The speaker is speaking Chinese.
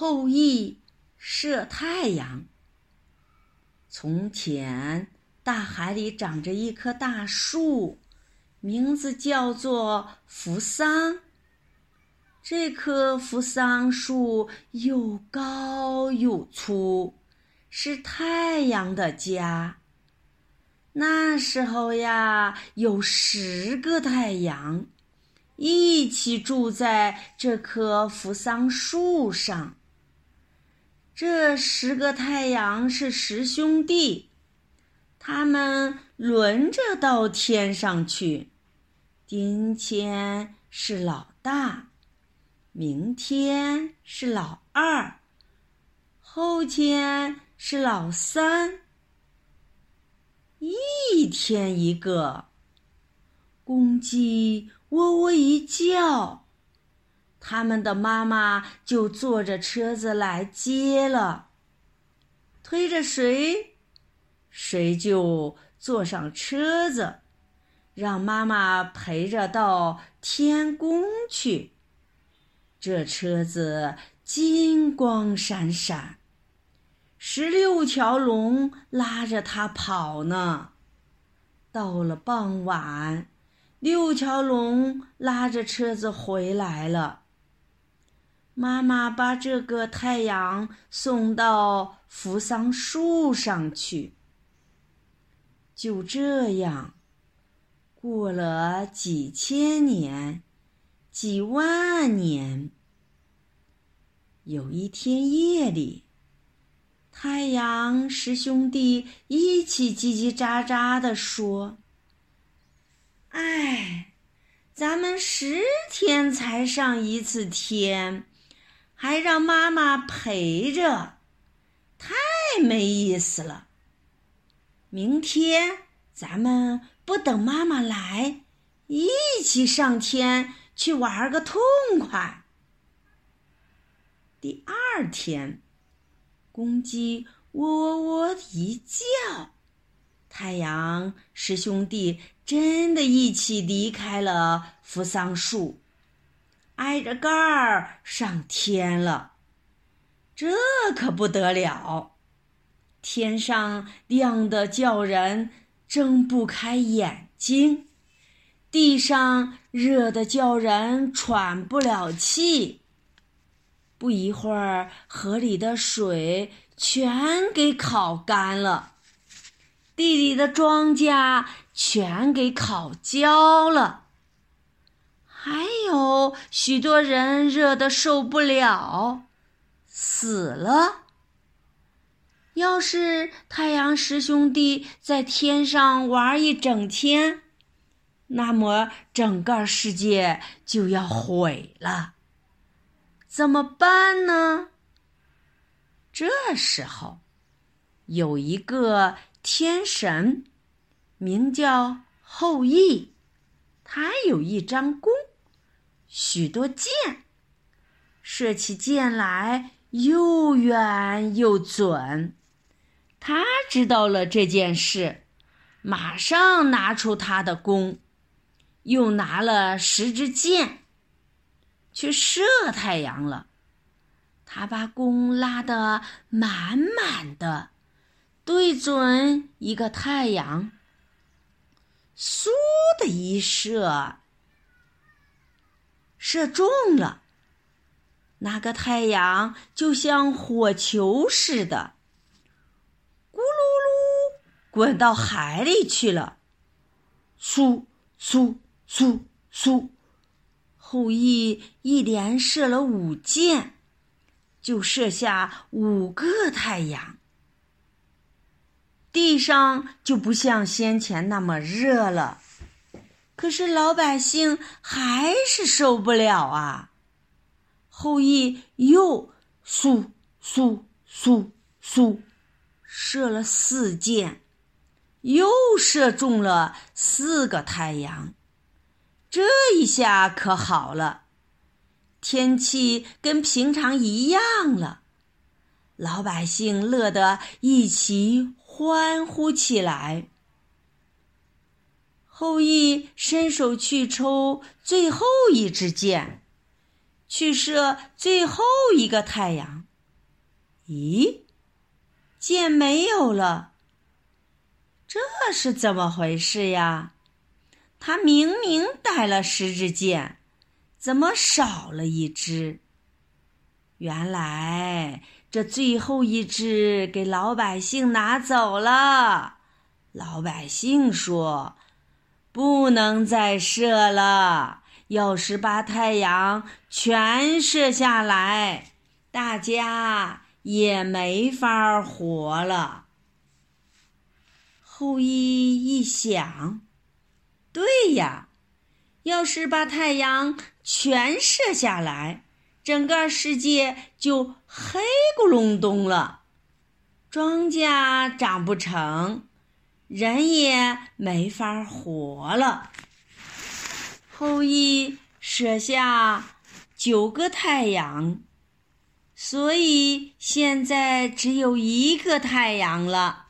后羿射太阳。从前，大海里长着一棵大树，名字叫做扶桑。这棵扶桑树又高又粗，是太阳的家。那时候呀，有十个太阳。一起住在这棵扶桑树上。这十个太阳是十兄弟，他们轮着到天上去。今天是老大，明天是老二，后天是老三。一天一个公鸡。喔喔一叫，他们的妈妈就坐着车子来接了。推着谁，谁就坐上车子，让妈妈陪着到天宫去。这车子金光闪闪，十六条龙拉着它跑呢。到了傍晚。六条龙拉着车子回来了。妈妈把这个太阳送到扶桑树上去。就这样，过了几千年、几万年。有一天夜里，太阳十兄弟一起叽叽喳喳地说。哎，咱们十天才上一次天，还让妈妈陪着，太没意思了。明天咱们不等妈妈来，一起上天去玩个痛快。第二天，公鸡喔喔喔一叫。太阳师兄弟真的一起离开了扶桑树，挨着盖儿上天了。这可不得了，天上亮得叫人睁不开眼睛，地上热得叫人喘不了气。不一会儿，河里的水全给烤干了。地里的庄稼全给烤焦了，还有许多人热得受不了，死了。要是太阳十兄弟在天上玩一整天，那么整个世界就要毁了。怎么办呢？这时候，有一个。天神名叫后羿，他有一张弓，许多箭，射起箭来又远又准。他知道了这件事，马上拿出他的弓，又拿了十支箭，去射太阳了。他把弓拉得满满的。对准一个太阳，嗖的一射，射中了。那个太阳就像火球似的，咕噜噜滚到海里去了。嗖嗖嗖嗖，后羿一连射了五箭，就射下五个太阳。地上就不像先前那么热了，可是老百姓还是受不了啊！后羿又嗖嗖嗖嗖射了四箭，又射中了四个太阳。这一下可好了，天气跟平常一样了，老百姓乐得一起。欢呼起来。后羿伸手去抽最后一支箭，去射最后一个太阳。咦，箭没有了，这是怎么回事呀？他明明带了十支箭，怎么少了一支？原来这最后一支给老百姓拿走了。老百姓说：“不能再射了，要是把太阳全射下来，大家也没法活了。”后羿一想。对呀，要是把太阳全射下来，整个世界就黑咕隆咚了，庄稼长不成，人也没法活了。后羿射下九个太阳，所以现在只有一个太阳了。